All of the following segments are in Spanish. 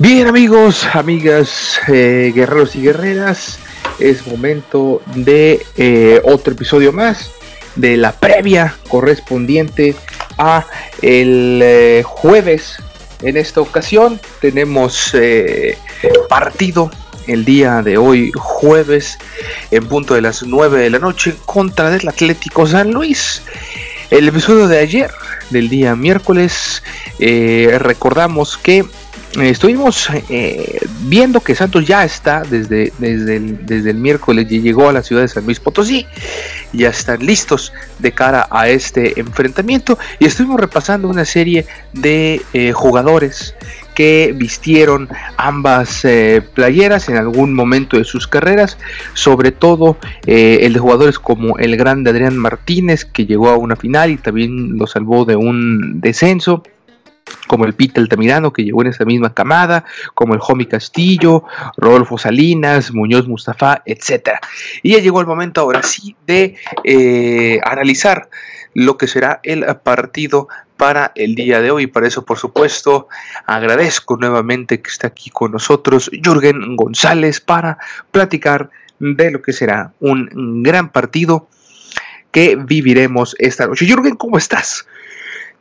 Bien amigos, amigas, eh, guerreros y guerreras, es momento de eh, otro episodio más de la previa correspondiente a el eh, jueves. En esta ocasión tenemos partido el día de hoy, jueves, en punto de las 9 de la noche, contra el Atlético San Luis. El episodio de ayer, del día miércoles, recordamos que estuvimos eh, viendo que Santos ya está desde, desde, el, desde el miércoles llegó a la ciudad de San Luis Potosí. Ya están listos de cara a este enfrentamiento. Y estuvimos repasando una serie de eh, jugadores que vistieron ambas playeras en algún momento de sus carreras, sobre todo el de jugadores como el grande Adrián Martínez, que llegó a una final y también lo salvó de un descenso como el Pita Altamirano, que llegó en esa misma camada, como el Jomi Castillo, Rodolfo Salinas, Muñoz Mustafa, etc. Y ya llegó el momento ahora sí de eh, analizar lo que será el partido para el día de hoy. Para eso, por supuesto, agradezco nuevamente que está aquí con nosotros Jürgen González para platicar de lo que será un gran partido que viviremos esta noche. Jürgen, ¿cómo estás?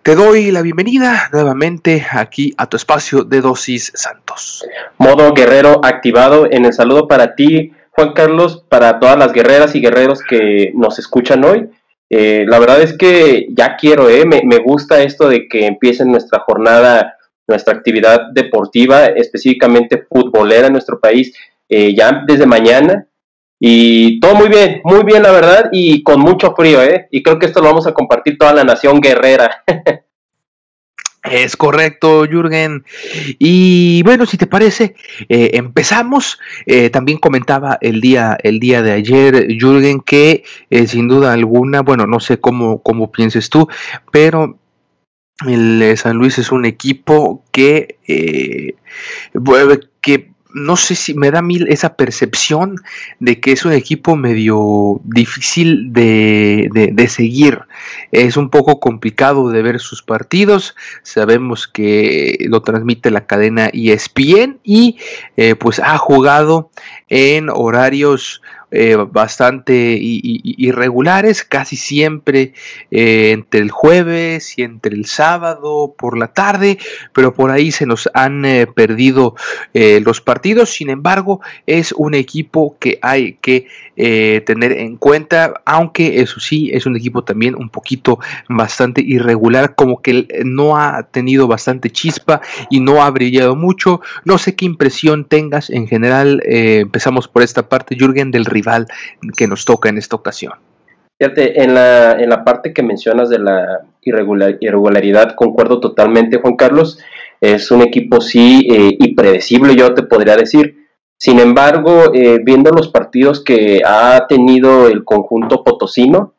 Te doy la bienvenida nuevamente aquí a tu espacio de Dosis Santos. Modo guerrero activado en el saludo para ti, Juan Carlos, para todas las guerreras y guerreros que nos escuchan hoy. Eh, la verdad es que ya quiero, eh, me, gusta esto de que empiece nuestra jornada, nuestra actividad deportiva, específicamente futbolera en nuestro país, eh, ya desde mañana. Y todo muy bien, muy bien la verdad y con mucho frío, ¿eh? Y creo que esto lo vamos a compartir toda la nación guerrera. Es correcto, Jürgen. Y bueno, si te parece, eh, empezamos. Eh, también comentaba el día, el día de ayer, Jürgen, que eh, sin duda alguna, bueno, no sé cómo, cómo pienses tú, pero el San Luis es un equipo que, que no sé si me da mil esa percepción de que es un equipo medio difícil de, de, seguir. Es un poco complicado de ver sus partidos. Sabemos que lo transmite la cadena ESPN y eh, pues ha jugado en horarios eh, bastante irregulares, casi siempre eh, entre el jueves y entre el sábado por la tarde, pero por ahí se nos han eh, perdido los partidos. Sin embargo, es un equipo que hay que tener en cuenta, aunque eso sí, es un equipo también un poquito bastante irregular, como que no ha tenido bastante chispa y no ha brillado mucho. No sé qué impresión tengas en general. empezamos por esta parte, Jürgen, del que nos toca en esta ocasión. Fíjate, en la, en la parte que mencionas de la irregularidad, concuerdo totalmente, Juan Carlos. Es un equipo sí eh, impredecible, yo te podría decir. Sin embargo, eh, viendo los partidos que ha tenido el conjunto potosino,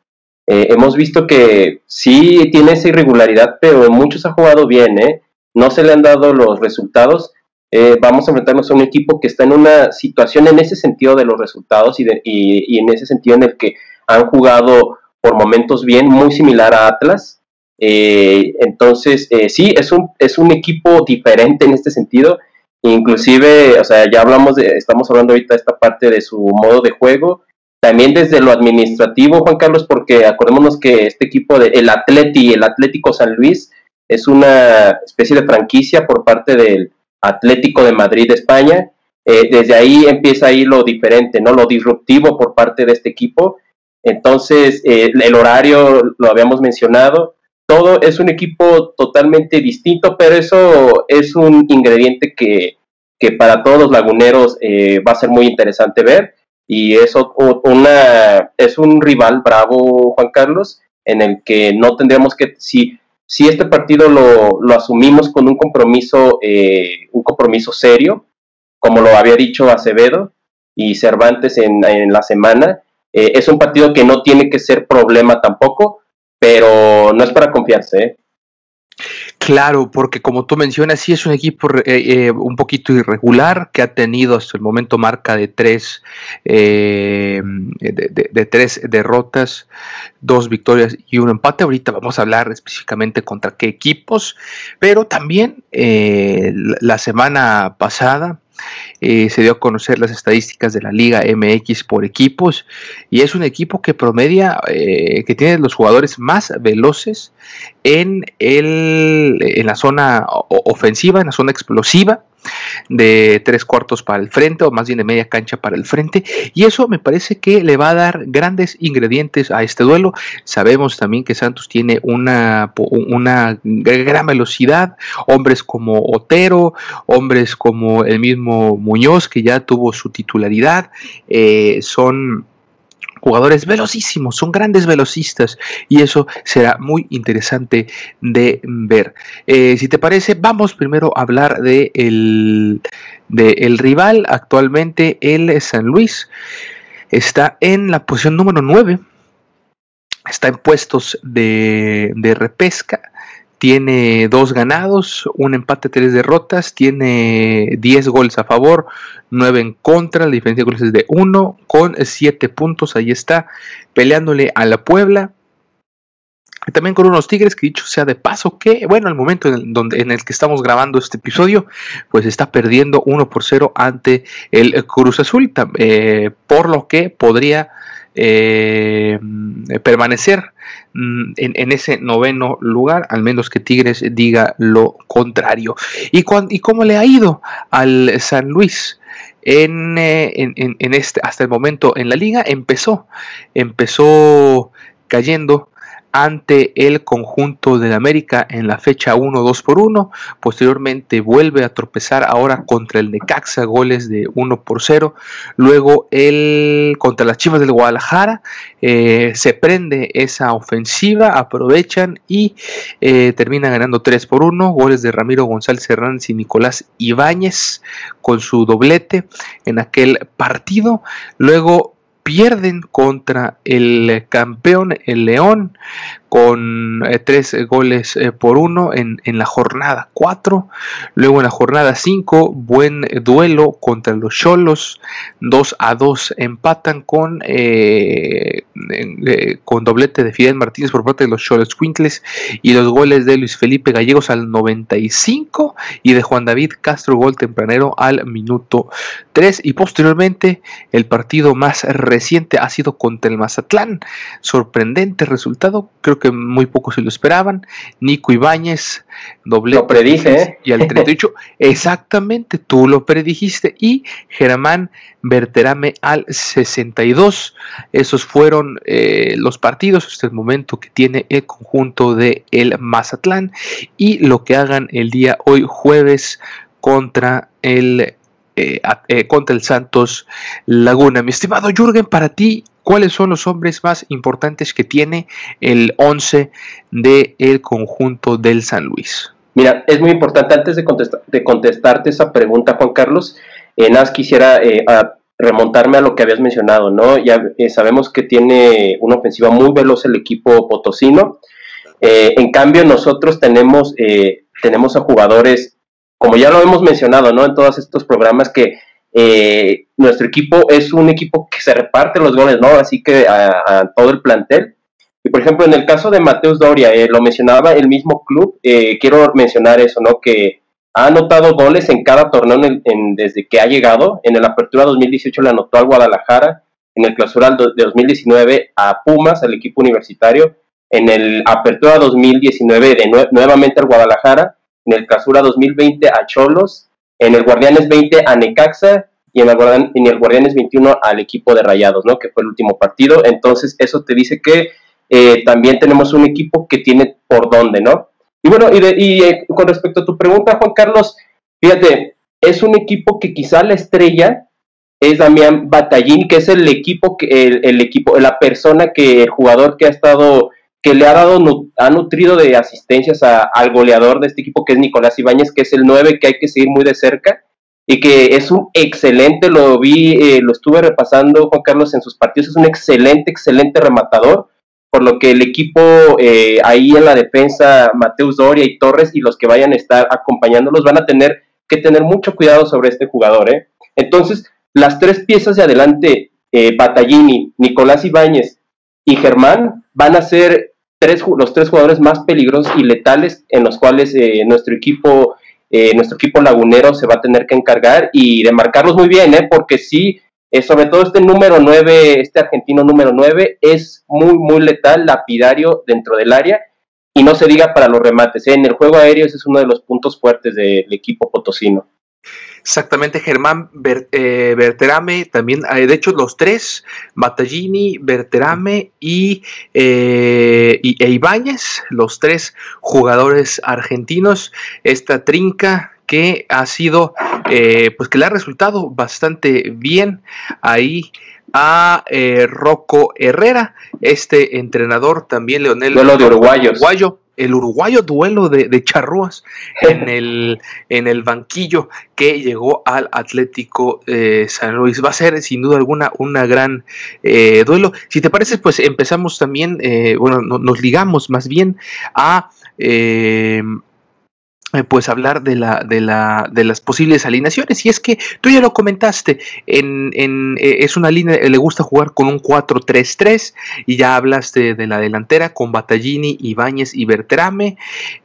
eh, hemos visto que sí tiene esa irregularidad, pero en muchos ha jugado bien, ¿eh? No se le han dado los resultados eh, vamos a enfrentarnos a un equipo que está en una situación en ese sentido de los resultados y, y, en ese sentido en el que han jugado por momentos bien, muy similar a Atlas. Eh, entonces, eh, sí, es un, es un equipo diferente en este sentido Inclusive, o sea, ya hablamos de, estamos hablando ahorita de esta parte de su modo de juego, también desde lo administrativo, Juan Carlos, porque acordémonos que este equipo de el Atleti, el Atlético San Luis, es una especie de franquicia por parte del Atlético de Madrid España. Eh, desde ahí empieza ahí lo diferente, ¿no? Lo disruptivo por parte de este equipo. Entonces, eh, el horario lo habíamos mencionado. Todo es un equipo totalmente distinto, pero eso es un ingrediente que, que para todos los laguneros eh, va a ser muy interesante ver. Y eso una, es un rival bravo, Juan Carlos, en el que no tendríamos que, si, si este partido lo, lo asumimos con un compromiso, eh, un compromiso serio, como lo había dicho Acevedo y Cervantes en, en la semana, eh, es un partido que no tiene que ser problema tampoco, pero no es para confiarse. ¿eh? Claro, porque como tú mencionas, sí es un equipo eh, un poquito irregular que ha tenido hasta el momento marca de tres, de, tres derrotas, dos victorias y un empate. Ahorita vamos a hablar específicamente contra qué equipos, pero también la semana pasada eh, se dio a conocer las estadísticas de la Liga MX por equipos y es un equipo que promedia, eh, que tiene los jugadores más veloces en, el, en la zona ofensiva, en la zona explosiva de tres cuartos para el frente o más bien de media cancha para el frente. Y eso me parece que le va a dar grandes ingredientes a este duelo. Sabemos también que Santos tiene una, una gran velocidad. Hombres como Otero hombres como el mismo Muñoz que ya tuvo su titularidad eh, son jugadores velocísimos, son grandes velocistas y eso será muy interesante de ver. Eh, si te parece, vamos primero a hablar de el, rival actualmente, el San Luis. Está en la posición número 9, está en puestos de, de repesca tiene dos ganados, un empate, tres derrotas, tiene 10 goles a favor, 9 en contra, la diferencia de goles es de 1, con 7 puntos, ahí está, peleándole a la Puebla. También con unos Tigres, que dicho sea de paso, que bueno, al momento en el, donde, en el que estamos grabando este episodio, pues está perdiendo 1 por 0 ante el Cruz Azul, eh, por lo que podría eh, permanecer mm, en, ese noveno lugar, al menos que Tigres diga lo contrario. ¿Y, y cómo le ha ido al San Luis? En, eh, en, este, hasta el momento en la liga empezó, empezó cayendo ante el conjunto del América en la fecha 1 2 por 1. Posteriormente vuelve a tropezar ahora contra el Necaxa, goles de 1 por 0. Luego el contra las Chivas del Guadalajara eh, se prende esa ofensiva, aprovechan y eh, termina ganando 3 por 1. Goles de Ramiro González Hernández y Nicolás Ibáñez con su doblete en aquel partido. Luego pierden contra el campeón, el León, con eh, tres goles eh, por uno en, la jornada 4. Luego en la jornada 5, buen duelo contra los Cholos. 2 a 2 empatan con, eh, con doblete de Fidel Martínez por parte de los Cholos Quintles y los goles de Luis Felipe Gallegos al 95 y de Juan David Castro gol tempranero al minuto 3 y posteriormente el partido más reciente ha sido contra el Mazatlán. Sorprendente resultado, creo que muy pocos se lo esperaban. Nico Ibáñez, doble. Lo predije. ¿eh? Y al 38, exactamente, tú lo predijiste. Y Germán Berterame al 62. Esos fueron eh, los partidos hasta el momento que tiene el conjunto de el Mazatlán. Y lo que hagan el día hoy, jueves, contra el eh, contra el Santos Laguna. Mi estimado Jürgen, para ti, ¿cuáles son los hombres más importantes que tiene el 11 del el conjunto del San Luis? Mira, es muy importante, antes de, de contestarte esa pregunta, Juan Carlos, eh, quisiera eh, remontarme a lo que habías mencionado, ¿no? Ya sabemos que tiene una ofensiva muy veloz el equipo potosino. en cambio, nosotros tenemos, tenemos a jugadores como ya lo hemos mencionado, ¿no? En todos estos programas que eh, nuestro equipo es un equipo que se reparte los goles, ¿no? Así que a, todo el plantel. Y por ejemplo, en el caso de Mateus Doria, eh, lo mencionaba el mismo club, eh, quiero mencionar eso, ¿no? Que ha anotado goles en cada torneo desde que ha llegado. En el Apertura 2018 le anotó al Guadalajara, en el Clausura de 2019 a Pumas, al equipo universitario, en el Apertura 2019 de nuevamente al Guadalajara, en el Clausura 2020 a Cholos, en el Guardianes 20 a Necaxa y en el, en el Guardianes 21 al equipo de Rayados, ¿no? Que fue el último partido. Entonces, eso te dice que eh, también tenemos un equipo que tiene por dónde, ¿no? Y bueno, y, eh, con respecto a tu pregunta, Juan Carlos, fíjate, es un equipo que quizá la estrella es Damián Batallín, que es el equipo, que, el, equipo, la persona que, el jugador que ha estado, que le ha dado, ha nutrido de asistencias al goleador de este equipo, que es Nicolás Ibáñez, que es el 9 que hay que seguir muy de cerca y que es un excelente, lo vi, eh, lo estuve repasando Juan Carlos en sus partidos, es un excelente, excelente rematador por lo que el equipo eh, ahí en la defensa, Mateus Doria y Torres y los que vayan a estar acompañándolos van a tener que tener mucho cuidado sobre este jugador. ¿eh? Entonces, las tres piezas de adelante, eh, Battaglini, Nicolás Ibáñez y Germán, van a ser tres, los tres jugadores más peligrosos y letales en los cuales eh, nuestro equipo nuestro equipo lagunero se va a tener que encargar y de marcarlos muy bien, ¿eh? porque sí, eh, sobre todo este número 9, este argentino número 9, es muy, muy letal, lapidario dentro del área. Y no se diga para los remates. ¿eh? En el juego aéreo ese es uno de los puntos fuertes del equipo potosino. Exactamente, Germán eh, Berterame, también, de hecho los tres, Battaglini, Berterame y, y e Ibáñez, los tres jugadores argentinos, esta trinca que ha sido, eh, pues que le ha resultado bastante bien ahí a eh, Rocco Herrera, este entrenador también, Leonel. Duelo de uruguayos. Uruguayo, el uruguayo duelo de, de charrúas en el, en el banquillo que llegó al Atlético eh, San Luis. Va a ser sin duda alguna una gran duelo. Si te parece, pues empezamos también, bueno, nos ligamos más bien a eh, pues hablar de la, de la, de las posibles alineaciones. Y es que tú ya lo comentaste, en, en eh, es una línea, le gusta jugar con un 4-3-3, y ya hablaste de la delantera con Battaglini, Ibáñez y Bertrame,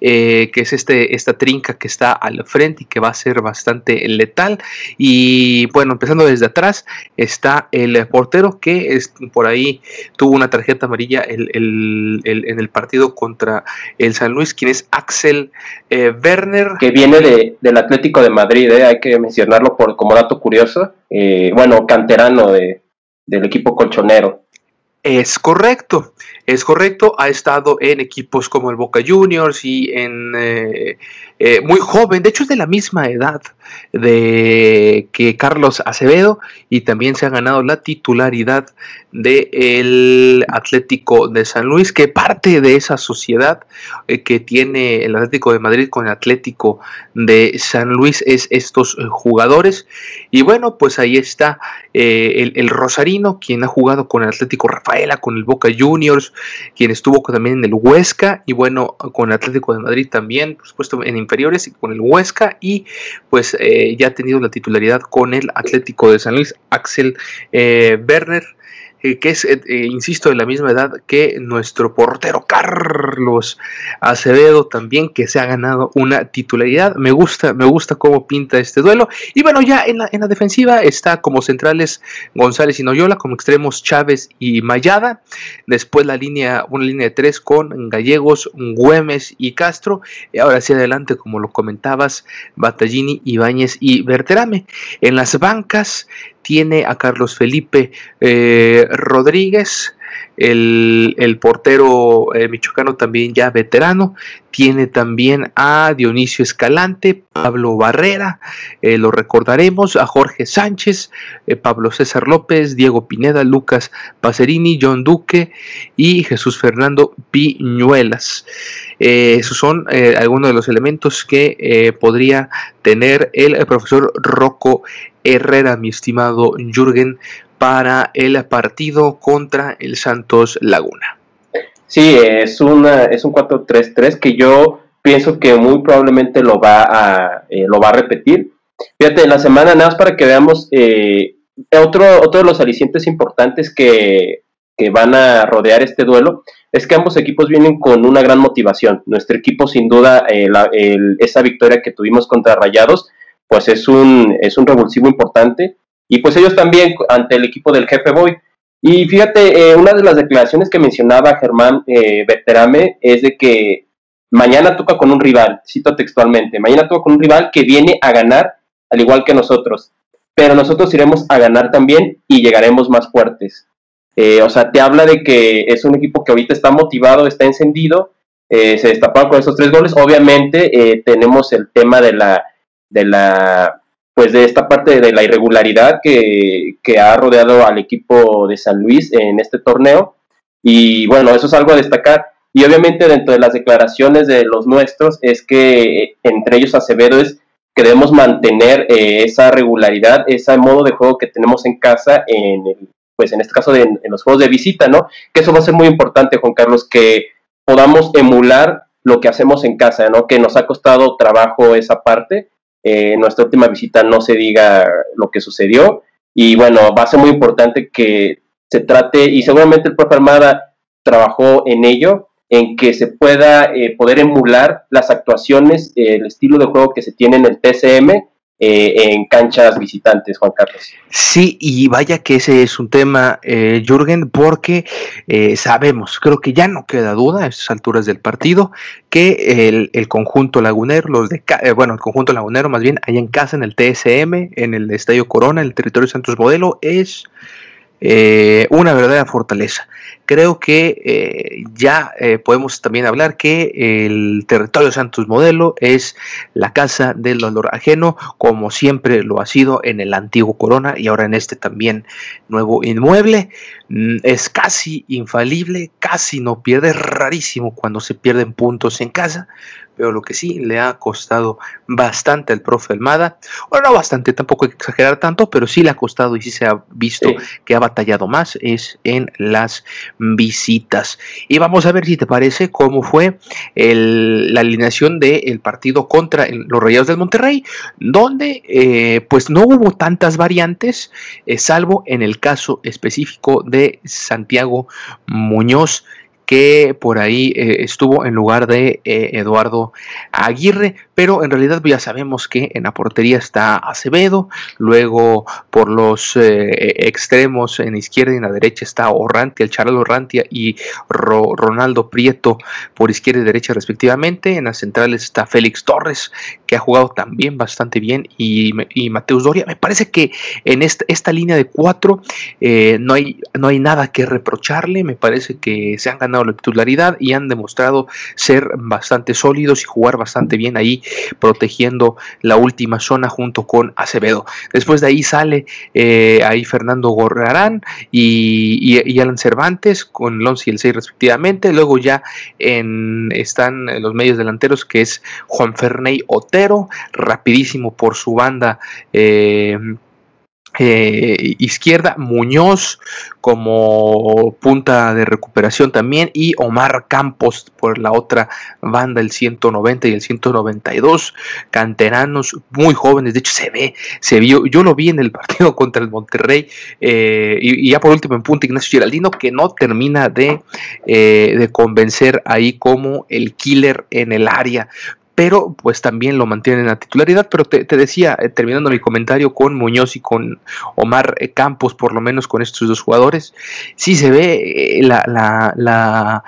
eh, que es este, esta trinca que está al frente y que va a ser bastante letal. Y bueno, empezando desde atrás, está el portero que es, por ahí tuvo una tarjeta amarilla el, el, en el partido contra el San Luis, quien es Axel Ver que viene de, del Atlético de Madrid, ¿eh? hay que mencionarlo por, como dato curioso. Eh, bueno, canterano de, del equipo colchonero. Es correcto, es correcto. Ha estado en equipos como el Boca Juniors y en eh, muy joven, de hecho es de la misma edad de que Carlos Acevedo y también se ha ganado la titularidad del Atlético de San Luis, que parte de esa sociedad eh, que tiene el Atlético de Madrid con el Atlético de San Luis es estos eh, jugadores. Y bueno, pues ahí está eh, el, Rosarino, quien ha jugado con el Atlético Rafaela, con el Boca Juniors, quien estuvo también en el Huesca y bueno, con el Atlético de Madrid también, por supuesto en inferiores y con el Huesca y pues eh, ya ha tenido la titularidad con el Atlético de San Luis, Axel eh, Werner. Eh, que es, eh, eh, insisto, de la misma edad que nuestro portero Carlos Acevedo también, que se ha ganado una titularidad. Me gusta, me gusta cómo pinta este duelo. Y bueno, ya en la, en la defensiva está como centrales González y Noyola, como extremos Chávez y Mayada. Después la línea, una línea de tres con Gallegos, Güemes y Castro. Y ahora hacia adelante, como lo comentabas, Battaglini, Ibáñez y Berterame. En las bancas tiene a Carlos Felipe eh, Rodríguez, el, portero eh, michoacano también ya veterano, tiene también a Dionisio Escalante, Pablo Barrera, eh, lo recordaremos, a Jorge Sánchez, Pablo César López, Diego Pineda, Lucas Pacerini, John Duque y Jesús Fernando Piñuelas. esos son algunos de los elementos que podría tener el profesor Rocco Herrera, mi estimado Jürgen, para el partido contra el Santos Laguna. Sí, es, una, es un 4-3-3 que yo pienso que muy probablemente lo va a, eh, lo va a repetir. Fíjate, la semana, nada más para que veamos, eh, otro, otro de los alicientes importantes que que van a rodear este duelo, es que ambos equipos vienen con una gran motivación. Nuestro equipo, sin duda, eh, esa victoria que tuvimos contra Rayados, pues es un, es un revulsivo importante. Y pues ellos también ante el equipo del jefe Boy. Y fíjate, eh, una de las declaraciones que mencionaba Germán eh, Berterame es de que mañana toca con un rival, cito textualmente, mañana toca con un rival que viene a ganar al igual que nosotros, pero nosotros iremos a ganar también y llegaremos más fuertes. Eh, o sea, te habla de que es un equipo que ahorita está motivado, está encendido, eh, se destapó con esos tres goles. Obviamente eh, tenemos el tema de la, de la, pues de esta parte de la irregularidad que, que ha rodeado al equipo de San Luis en este torneo. Y bueno, eso es algo a destacar. Y obviamente dentro de las declaraciones de los nuestros es que entre ellos Acevedo es que debemos mantener esa regularidad, ese modo de juego que tenemos en casa en pues en este caso de, en los juegos de visita, ¿no? Que eso va a ser muy importante, Juan Carlos, que podamos emular lo que hacemos en casa, ¿no? Que nos ha costado trabajo esa parte. Eh, nuestra última visita no se diga lo que sucedió. Y bueno, va a ser muy importante que se trate, y seguramente el profe Armada trabajó en ello, en que se pueda eh, poder emular las actuaciones, el estilo de juego que se tiene en el TCM eh, en canchas visitantes, Juan Carlos. Sí, y vaya que ese es un tema, eh, Jürgen, porque eh, sabemos, creo que ya no queda duda a estas alturas del partido, que el, conjunto lagunero, los de, bueno, el conjunto lagunero más bien, allá en casa, en el TSM, en el Estadio Corona, en el territorio Santos Modelo, es eh, una verdadera fortaleza. Creo que eh, ya eh, podemos también hablar que el territorio Santos Modelo es la casa del dolor ajeno, como siempre lo ha sido en el antiguo Corona y ahora en este también nuevo inmueble. Mm, es casi infalible, casi no pierde, es rarísimo cuando se pierden puntos en casa, pero lo que sí le ha costado bastante al profe Almada, bueno, no bastante, tampoco hay que exagerar tanto, pero sí le ha costado y sí se ha visto que ha batallado más es en las visitas. Y vamos a ver si te parece cómo fue la alineación del partido contra los Rayados del Monterrey, donde eh, pues no hubo tantas variantes, eh, salvo en el caso específico de Santiago Muñoz que por ahí eh, estuvo en lugar de eh, Eduardo Aguirre, pero en realidad ya sabemos que en la portería está Acevedo, luego por los eh, extremos en la izquierda y en la derecha está Orrantia, el Charles Orrantia y Ronaldo Prieto por izquierda y derecha respectivamente, en las centrales está Félix Torres, que ha jugado también bastante bien, y, Mateus Doria. Me parece que en esta, esta línea de cuatro no, hay, no hay nada que reprocharle, me parece que se han ganado la titularidad y han demostrado ser bastante sólidos y jugar bastante bien ahí, protegiendo la última zona junto con Acevedo. Después de ahí sale eh, ahí Fernando Gorrarán y, Alan Cervantes con el 11 y el 6 respectivamente. Luego ya están los medios delanteros que es Juan Ferney Otero, rapidísimo por su banda. Eh, eh, izquierda, Muñoz como punta de recuperación también y Omar Campos por la otra banda, el 190 y el 192, canteranos muy jóvenes, de hecho se ve, se vio, yo lo vi en el partido contra el Monterrey eh, y, ya por último en punta Ignacio Giraldino que no termina de, eh, de convencer ahí como el killer en el área, pero pues también lo mantienen en la titularidad. Pero te, decía, eh, terminando mi comentario con Muñoz y con Omar eh, Campos, por lo menos con estos dos jugadores, sí se ve eh, la, la, la,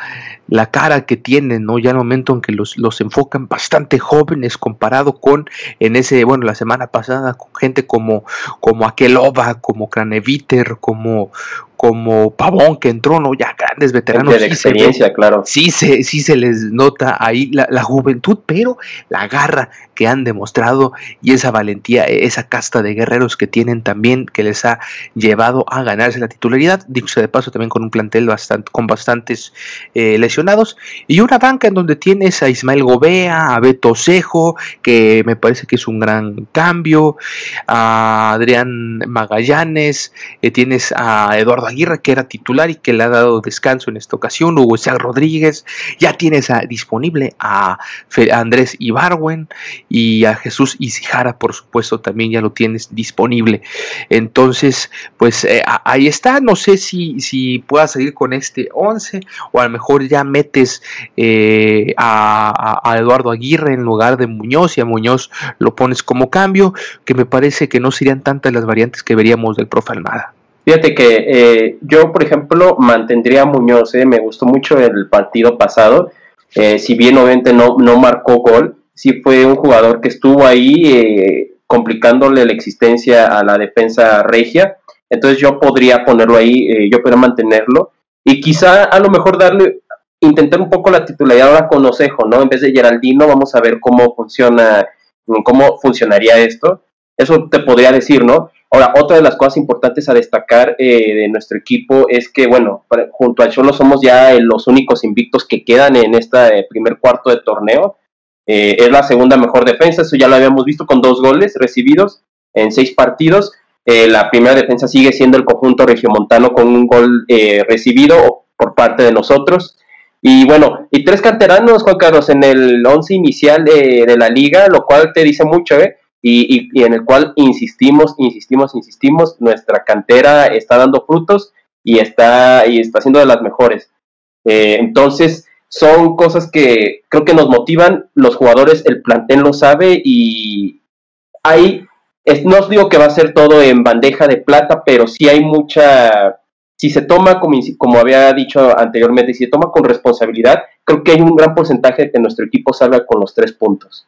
la cara que tienen, ¿no? Ya el momento en que los, los enfocan bastante jóvenes comparado con en ese, bueno, la semana pasada, con gente como, como Aqueloba, como Craneviter, como, como Pavón que entró, ¿no? Ya grandes veteranos. De experiencia, claro. Sí se, sí se les nota ahí la, la, juventud, pero la garra que han demostrado y esa valentía, esa casta de guerreros que tienen también, que les ha llevado a ganarse la titularidad, dicho de paso también con un plantel bastante, con bastantes eh, lesionados, y una banca en donde tienes a Ismael Gobea, a Beto Cejo, que me parece que es un gran cambio, a Adrián Magallanes, eh, tienes a Eduardo Aguirre, que era titular y que le ha dado descanso en esta ocasión, Hugo Isaac Rodríguez, ya tienes disponible a, Andrés Ibarwen y a Jesús Isijara, por supuesto, también ya lo tienes disponible. Entonces, pues eh, ahí está, no sé si, si pueda salir con este 11 o a lo mejor ya metes eh, a, a Eduardo Aguirre en lugar de Muñoz y a Muñoz lo pones como cambio, que me parece que no serían tantas las variantes que veríamos del profe Almada. Fíjate que eh, yo, por ejemplo, mantendría a Muñoz, eh, me gustó mucho el partido pasado, eh, si bien obviamente no, no marcó gol, sí fue un jugador que estuvo ahí complicándole la existencia a la defensa regia, entonces yo podría ponerlo ahí, yo podría mantenerlo, y quizá a lo mejor darle, intentar un poco la titularidad ahora con Osejo, ¿no? En vez de Geraldino, vamos a ver cómo funciona, cómo funcionaría esto, eso te podría decir, ¿no? Ahora, otra de las cosas importantes a destacar eh, de nuestro equipo es que, bueno, junto al Cholo somos ya eh, los únicos invictos que quedan en este primer cuarto de torneo. es la segunda mejor defensa, eso ya lo habíamos visto con dos goles recibidos en seis partidos. la primera defensa sigue siendo el conjunto regiomontano con un gol recibido por parte de nosotros. Y bueno, y tres canteranos, Juan Carlos, en el once inicial de la liga, lo cual te dice mucho, ¿eh? Y, en el cual insistimos, insistimos, insistimos, nuestra cantera está dando frutos y está, y está siendo de las mejores. Eh, entonces, son cosas que creo que nos motivan, los jugadores, el plantel lo sabe y hay, no os digo que va a ser todo en bandeja de plata, pero sí hay mucha si se toma, como, como había dicho anteriormente, si se toma con responsabilidad, creo que hay un gran porcentaje de que nuestro equipo salga con los tres puntos.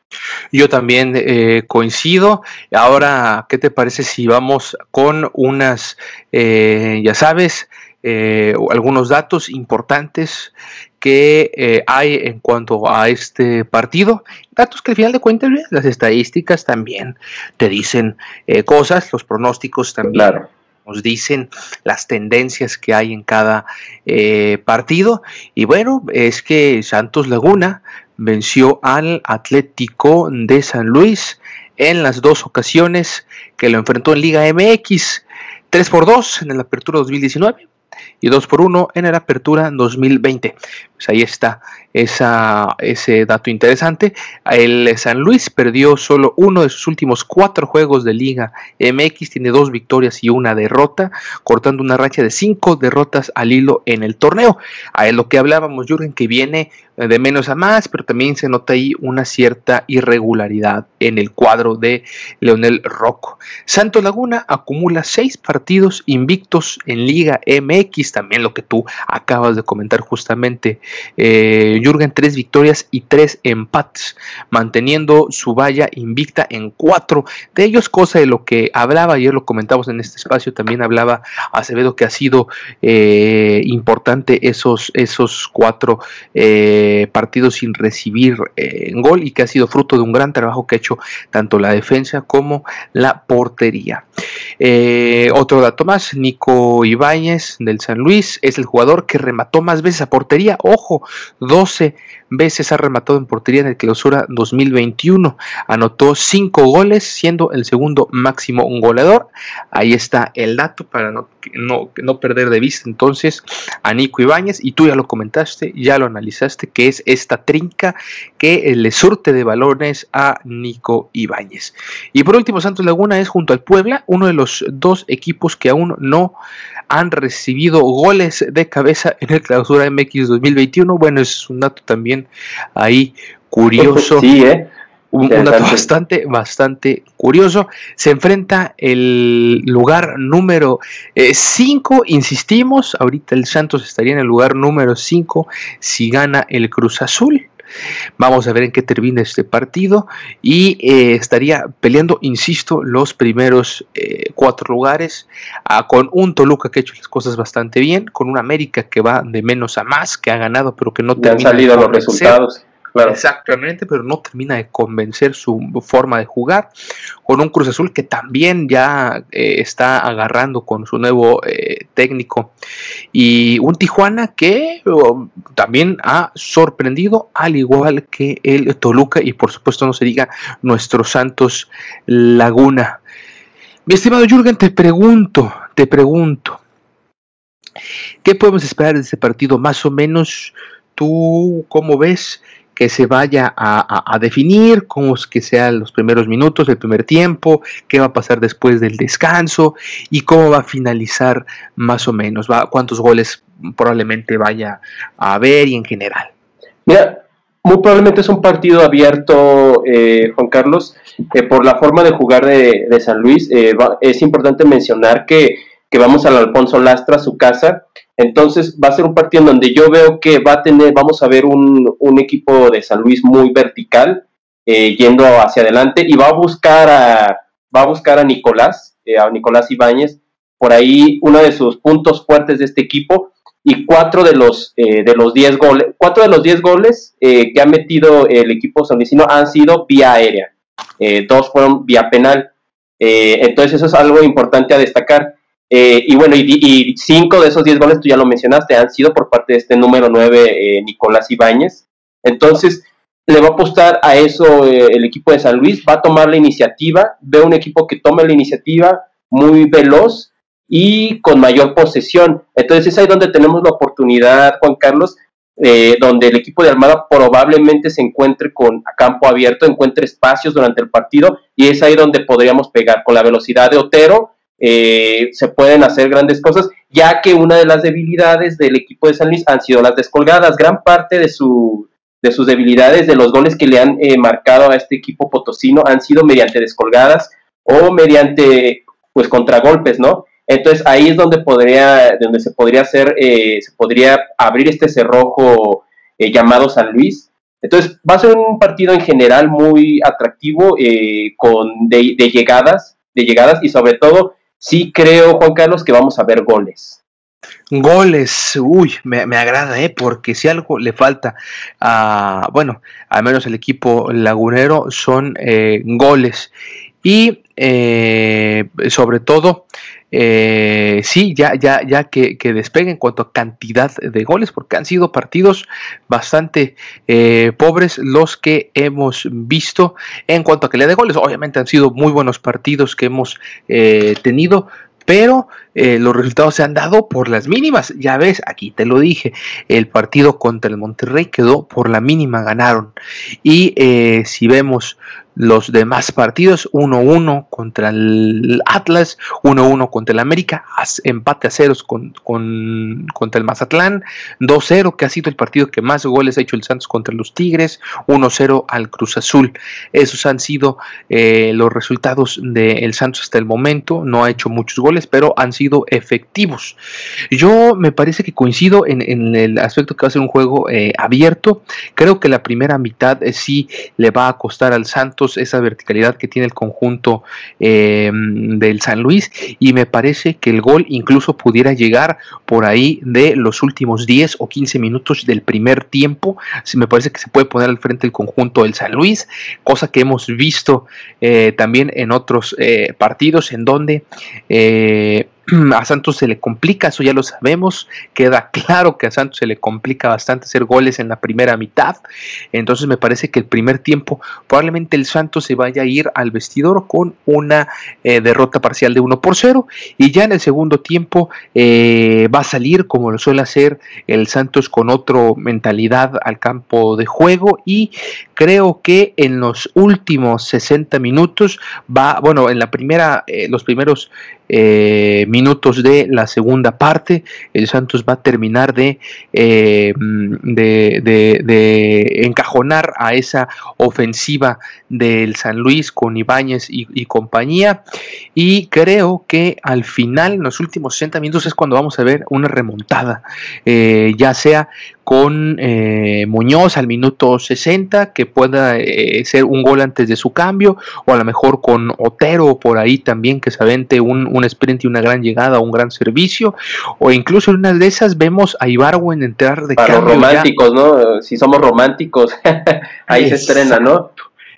Yo también eh, coincido. Ahora, ¿qué te parece si vamos con unas, eh, ya sabes, eh, algunos datos importantes que hay en cuanto a este partido. Datos que al final de cuentas, las estadísticas también te dicen cosas, los pronósticos también. Claro nos dicen las tendencias que hay en cada eh, partido. Y bueno, es que Santos Laguna venció al Atlético de San Luis en las dos ocasiones que lo enfrentó en Liga MX. 3 por 2 en la apertura 2019 y 2 por 1 en la apertura 2020. Pues ahí está esa, ese dato interesante. El San Luis perdió solo uno de sus últimos cuatro juegos de Liga MX, tiene dos victorias y una derrota, cortando una racha de cinco derrotas al hilo en el torneo. A lo que hablábamos, Jürgen, que viene de menos a más, pero también se nota ahí una cierta irregularidad en el cuadro de Leonel Rocco. Santo Laguna acumula seis partidos invictos en Liga MX, también lo que tú acabas de comentar justamente eh, Jürgen, tres victorias y tres empates, manteniendo su valla invicta en cuatro de ellos, cosa de lo que hablaba, ayer lo comentamos en este espacio, también hablaba Acevedo que ha sido eh, importante esos, esos cuatro eh, partidos sin recibir gol y que ha sido fruto de un gran trabajo que ha hecho tanto la defensa como la portería. otro dato más, Nico Ibáñez del San Luis es el jugador que remató más veces a portería, ojo, 12 veces ha rematado en portería en el clausura 2021. Anotó 5 goles, siendo el segundo máximo goleador. Ahí está el dato para no, no, no perder de vista entonces a Nico Ibáñez. Y tú ya lo comentaste, ya lo analizaste, que es esta trinca que le surte de balones a Nico Ibáñez. Y por último, Santos Laguna es junto al Puebla, uno de los dos equipos que aún no han recibido goles de cabeza en el clausura MX 2021. Bueno, es un dato también ahí curioso. Sí, ¿eh? Un, dato bastante, bastante curioso. Se enfrenta el lugar número 5, eh, insistimos, ahorita el Santos estaría en el lugar número 5 si gana el Cruz Azul. Vamos a ver en qué termina este partido y eh, estaría peleando, insisto, los primeros eh, cuatro lugares ah, con un Toluca que ha hecho las cosas bastante bien, con un América que va de menos a más, que ha ganado pero que no te han salido los resultados. Exactamente, pero no termina de convencer su forma de jugar. Con un Cruz Azul que también ya eh, está agarrando con su nuevo eh, técnico. Y un Tijuana que también ha sorprendido, al igual que el Toluca. Y por supuesto, no se diga nuestro Santos Laguna. Mi estimado Jürgen, te pregunto, te pregunto. ¿Qué podemos esperar de este partido? Más o menos, ¿tú cómo ves que se vaya a, definir? ¿Cómo es que sean los primeros minutos, el primer tiempo? ¿Qué va a pasar después del descanso? ¿Y cómo va a finalizar más o menos? ¿Cuántos goles probablemente vaya a haber y en general? Mira, muy probablemente es un partido abierto, eh, Juan Carlos, eh, por la forma de jugar de, San Luis. Eh, es importante mencionar que, vamos al Alfonso Lastra, su casa. Entonces va a ser un partido en donde yo veo que va a tener, vamos a ver un, equipo de San Luis muy vertical, yendo hacia adelante, y va a buscar a, va a buscar a Nicolás, a Nicolás Ibáñez. Por ahí uno de sus puntos fuertes de este equipo y cuatro de los eh, de los diez goles, cuatro de los diez goles eh, que ha metido el equipo sanluisino han sido vía aérea, eh, dos fueron vía penal, entonces eso es algo importante a destacar. Y bueno, y, cinco de esos diez goles, tú ya lo mencionaste, han sido por parte de este número nueve, Nicolás Ibáñez. Entonces, le va a apostar a eso el equipo de San Luis, va a tomar la iniciativa, ve un equipo que toma la iniciativa muy veloz y con mayor posesión. Entonces es ahí donde tenemos la oportunidad, Juan Carlos, eh, donde el equipo de Armada probablemente se encuentre con a campo abierto, encuentre espacios durante el partido y es ahí donde podríamos pegar con la velocidad de Otero. Eh, se pueden hacer grandes cosas, ya que una de las debilidades del equipo de San Luis han sido las descolgadas. Gran parte de, su, de sus debilidades, de los goles que le han eh, marcado a este equipo potosino, han sido mediante descolgadas o mediante pues contragolpes, ¿no? Entonces ahí es donde podría, donde se podría hacer, eh, se podría abrir este cerrojo eh, llamado San Luis. Entonces va a ser un partido en general muy atractivo, eh, con de, llegadas, de llegadas y sobre todo sí creo, Juan Carlos, que vamos a ver goles. Goles, uy, me, agrada, ¿eh? porque si algo le falta a, bueno, al menos el equipo lagunero son goles. Y sobre todo, eh, sí, ya, ya, ya que, que, despegue en cuanto a cantidad de goles, porque han sido partidos bastante eh, pobres los que hemos visto en cuanto a calidad de goles. Obviamente han sido muy buenos partidos que hemos eh, tenido, pero los resultados se han dado por las mínimas. Ya ves, aquí te lo dije, el partido contra el Monterrey quedó por la mínima, ganaron. Y si vemos los demás partidos, 1-1 contra el Atlas, 1-1 contra el América, empate a ceros con, contra el Mazatlán, 2-0, que ha sido el partido que más goles ha hecho el Santos contra los Tigres, 1-0 al Cruz Azul. Esos han sido eh, los resultados del Santos hasta el momento, no ha hecho muchos goles, pero han sido efectivos. Yo me parece que coincido en, el aspecto que va a ser un juego eh, abierto, creo que la primera mitad eh, sí le va a costar al Santos esa verticalidad que tiene el conjunto eh, del San Luis y me parece que el gol incluso pudiera llegar por ahí de los últimos 10 o 15 minutos del primer tiempo. Me parece que se puede poner al frente el conjunto del San Luis, cosa que hemos visto eh, también en otros eh, partidos en donde a Santos se le complica, eso ya lo sabemos, queda claro que a Santos se le complica bastante hacer goles en la primera mitad, entonces me parece que el primer tiempo probablemente el Santos se vaya a ir al vestidor con una eh, derrota parcial de 1 por 0 y ya en el segundo tiempo eh, va a salir como lo suele hacer el Santos con otra mentalidad al campo de juego. Y creo que en los últimos 60 minutos va, bueno, en la primera, eh, los primeros eh, minutos de la segunda parte. El Santos va a terminar de, eh, de, encajonar a esa ofensiva del San Luis con Ibáñez y, compañía. Y creo que al final, en los últimos 60 minutos, es cuando vamos a ver una remontada, eh, ya sea con eh, Muñoz al minuto 60, que pueda eh, ser un gol antes de su cambio, o a lo mejor con Otero por ahí también, que se avente un, un sprint y una gran llegada, un gran servicio, o incluso en una de esas vemos a Ibarwen entrar de Para los románticos, ¿no? Si somos románticos, ahí se estrena, ¿no?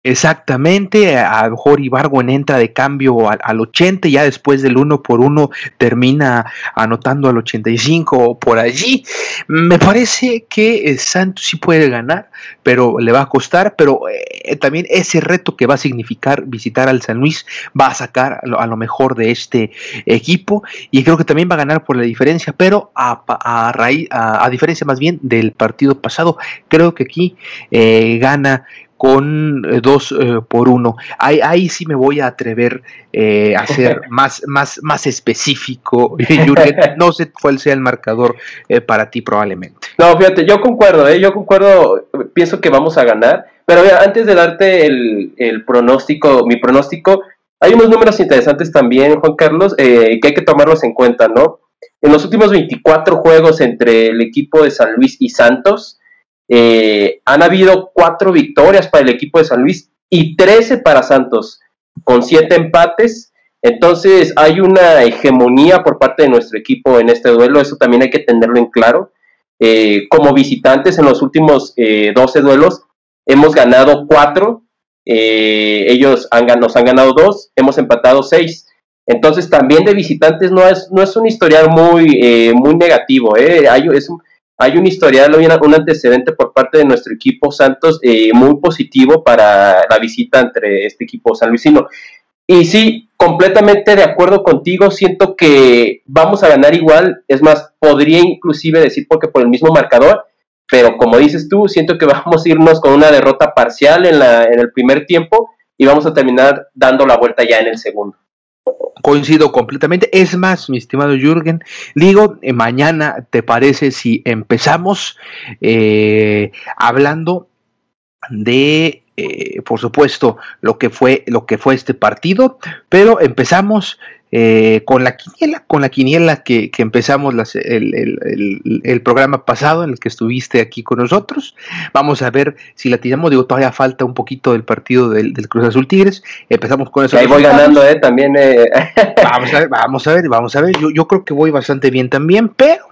Exactamente, a lo mejor Ibargüen entra de cambio al, 80 y ya después del uno por uno termina anotando al 85 o por allí. Me parece que eh, Santos sí puede ganar, pero le va a costar, pero eh, también ese reto que va a significar visitar al San Luis va a sacar a lo, mejor de este equipo y creo que también va a ganar por la diferencia, pero a, a, raíz, a, diferencia más bien del partido pasado, creo que aquí eh, gana con eh, dos eh, por uno. Ahí, ahí, sí me voy a atrever eh, a ser más, más, más específico, No sé cuál sea el marcador para ti probablemente. No, fíjate, yo concuerdo, yo concuerdo, pienso que vamos a ganar, pero antes de darte el, el, pronóstico, mi pronóstico, hay unos números interesantes también, Juan Carlos, que hay que tomarlos en cuenta, ¿no? En los últimos 24 juegos entre el equipo de San Luis y Santos, eh, han habido cuatro victorias para el equipo de San Luis y 13 para Santos, con siete empates. Entonces hay una hegemonía por parte de nuestro equipo en este duelo, eso también hay que tenerlo en claro. Eh, como visitantes en los últimos 12 eh, duelos hemos ganado cuatro, ellos han, nos han ganado dos, hemos empatado seis. Entonces también de visitantes no es, no es un historial muy, muy negativo, hay, es un, hay un historial, un antecedente por parte de nuestro equipo Santos eh, muy positivo para la visita entre este equipo San Luisino. Y sí, completamente de acuerdo contigo, siento que vamos a ganar igual, es más, podría inclusive decir porque por el mismo marcador, pero como dices tú, siento que vamos a irnos con una derrota parcial en, la, en el primer tiempo y vamos a terminar dando la vuelta ya en el segundo. Coincido completamente. Es más, mi estimado Jürgen, digo, eh, mañana, ¿te parece si empezamos eh, hablando de, eh, por supuesto, lo que fue lo que fue este partido, pero empezamos eh, con la quiniela, con la quiniela que, empezamos el, programa pasado en el que estuviste aquí con nosotros. Vamos a ver si la tiramos, digo, todavía falta un poquito del partido del, Cruz Azul Tigres. Empezamos con eso. Ahí voy ganando, eh, también. Eh. Vamos a ver, vamos a ver, vamos a ver. Yo, yo creo que voy bastante bien también, pero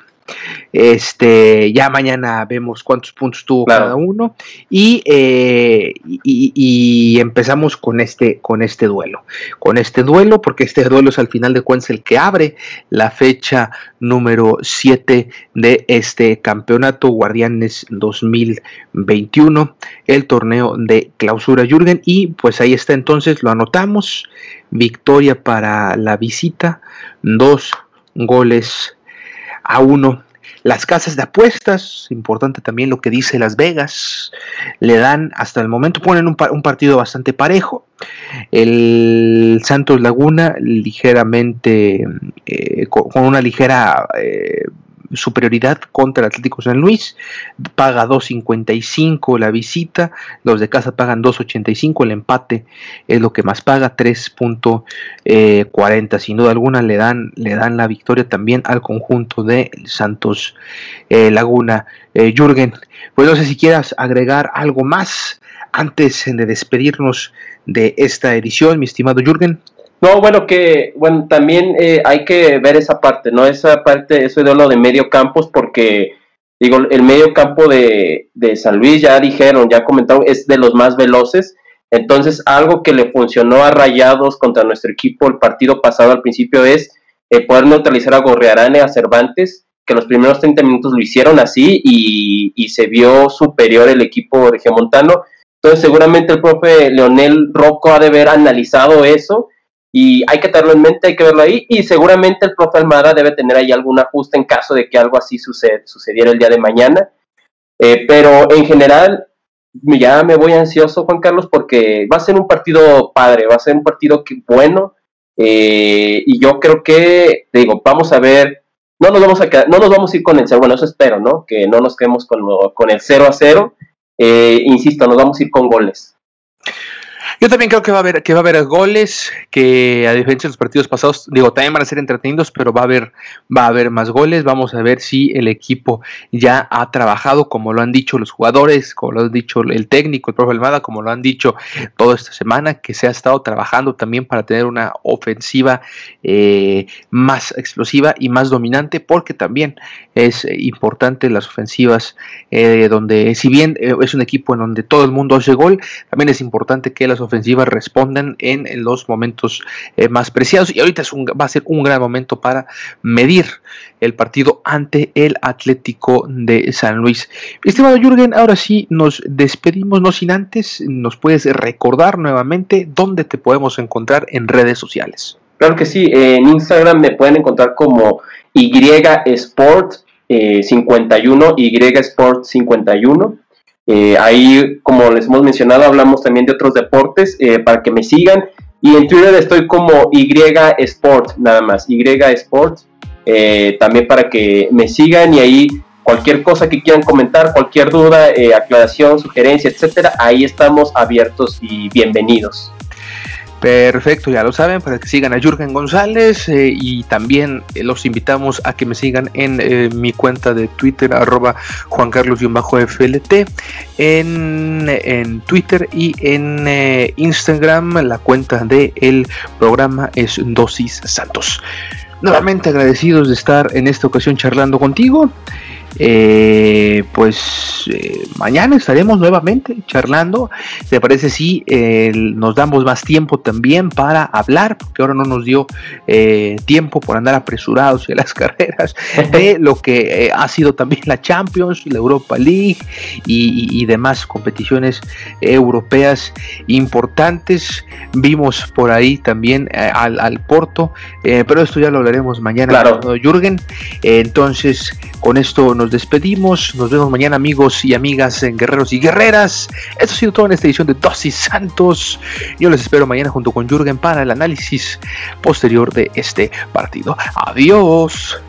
este, ya mañana vemos cuántos puntos tuvo cada uno eh, y, y, empezamos con este, con este duelo. Con este duelo, porque este duelo es al final de cuentas el que abre la fecha número 7 de este campeonato Guardianes 2021, el torneo de clausura Jürgen. Y pues ahí está entonces, lo anotamos. Victoria para la visita, dos goles a uno. Las casas de apuestas, importante también lo que dice Las Vegas, le dan hasta el momento, ponen un, partido bastante parejo. El Santos Laguna ligeramente, eh, con, una ligera eh, superioridad contra el Atlético San Luis, paga 2.55 la visita, los de casa pagan 2.85, el empate es lo que más paga, 3.40, sin duda alguna le dan, le dan la victoria también al conjunto de Santos eh, Laguna. Eh, Jürgen, pues no sé si quieras agregar algo más antes de despedirnos de esta edición, mi estimado Jürgen. No, bueno, que bueno, también eh, hay que ver esa parte, ¿no? Esa parte, eso de lo de medio campos, porque digo, el medio campo de, de San Luis, ya dijeron, ya comentaron, es de los más veloces. Entonces, algo que le funcionó a Rayados contra nuestro equipo el partido pasado al principio es eh, poder neutralizar a Gorrearane, a Cervantes, que los primeros 30 minutos lo hicieron así y, y se vio superior el equipo regiomontano. Entonces, seguramente el profe Leonel Rocco ha de haber analizado eso y hay que tenerlo en mente, hay que verlo ahí y seguramente el profe Almada debe tener ahí algún ajuste en caso de que algo así sucediera el día de mañana. Eh, pero en general ya me voy ansioso, Juan Carlos, porque va a ser un partido padre, va a ser un partido que, bueno eh, y yo creo que, digo, vamos a ver, no nos vamos a no nos vamos a ir con el 0, bueno, eso espero, ¿no? Que no nos quedemos con, con el 0 a 0. Eh, insisto, nos vamos a ir con goles. Yo también creo que va a haber que va a haber goles, que a diferencia de los partidos pasados, digo, también van a ser entretenidos, pero va a haber va a haber más goles. Vamos a ver si el equipo ya ha trabajado, como lo han dicho los jugadores, como lo han dicho el técnico, el profe Almada, como lo han dicho toda esta semana, que se ha estado trabajando también para tener una ofensiva eh, más explosiva y más dominante, porque también es importante las ofensivas eh, donde, si bien eh, es un equipo en donde todo el mundo hace gol, también es importante que las ofensivas respondan en, los momentos eh, más preciados. Y ahorita es un, va a ser un gran momento para medir el partido ante el Atlético de San Luis. Estimado Jürgen, ahora sí nos despedimos, no sin antes, nos puedes recordar nuevamente dónde te podemos encontrar en redes sociales. Claro que sí, en Instagram me pueden encontrar como Y Sport 51, Y Sport 51. Eh, ahí, como les hemos mencionado, hablamos también de otros deportes eh, para que me sigan. Y en Twitter estoy como Y Sport, nada más, Y Sport, eh, también para que me sigan y ahí cualquier cosa que quieran comentar, cualquier duda, aclaración, sugerencia, etcétera, ahí estamos abiertos y bienvenidos. Perfecto, ya lo saben, para que sigan a Jürgen González eh, y también eh, los invitamos a que me sigan en eh, mi cuenta de Twitter, arroba Juan Carlos-FLT, en, en, Twitter y en Instagram, la cuenta del programa es Dosis Santos. Nuevamente agradecidos de estar en esta ocasión charlando contigo. Eh, pues eh, mañana estaremos nuevamente charlando. ¿Te parece si nos damos más tiempo también para hablar? Porque ahora no nos dio eh, tiempo por andar apresurados en las carreras de lo que ha sido también la Champions, la Europa League y, demás competiciones europeas importantes. Vimos por ahí también al, Porto, pero esto ya lo hablaremos mañana, claro. Jürgen. entonces, con esto nos despedimos. Nos vemos mañana, amigos y amigas en Guerreros y Guerreras. Esto ha sido todo en esta edición de Dosis Santos. Yo les espero mañana junto con Jürgen para el análisis posterior de este partido. Adiós.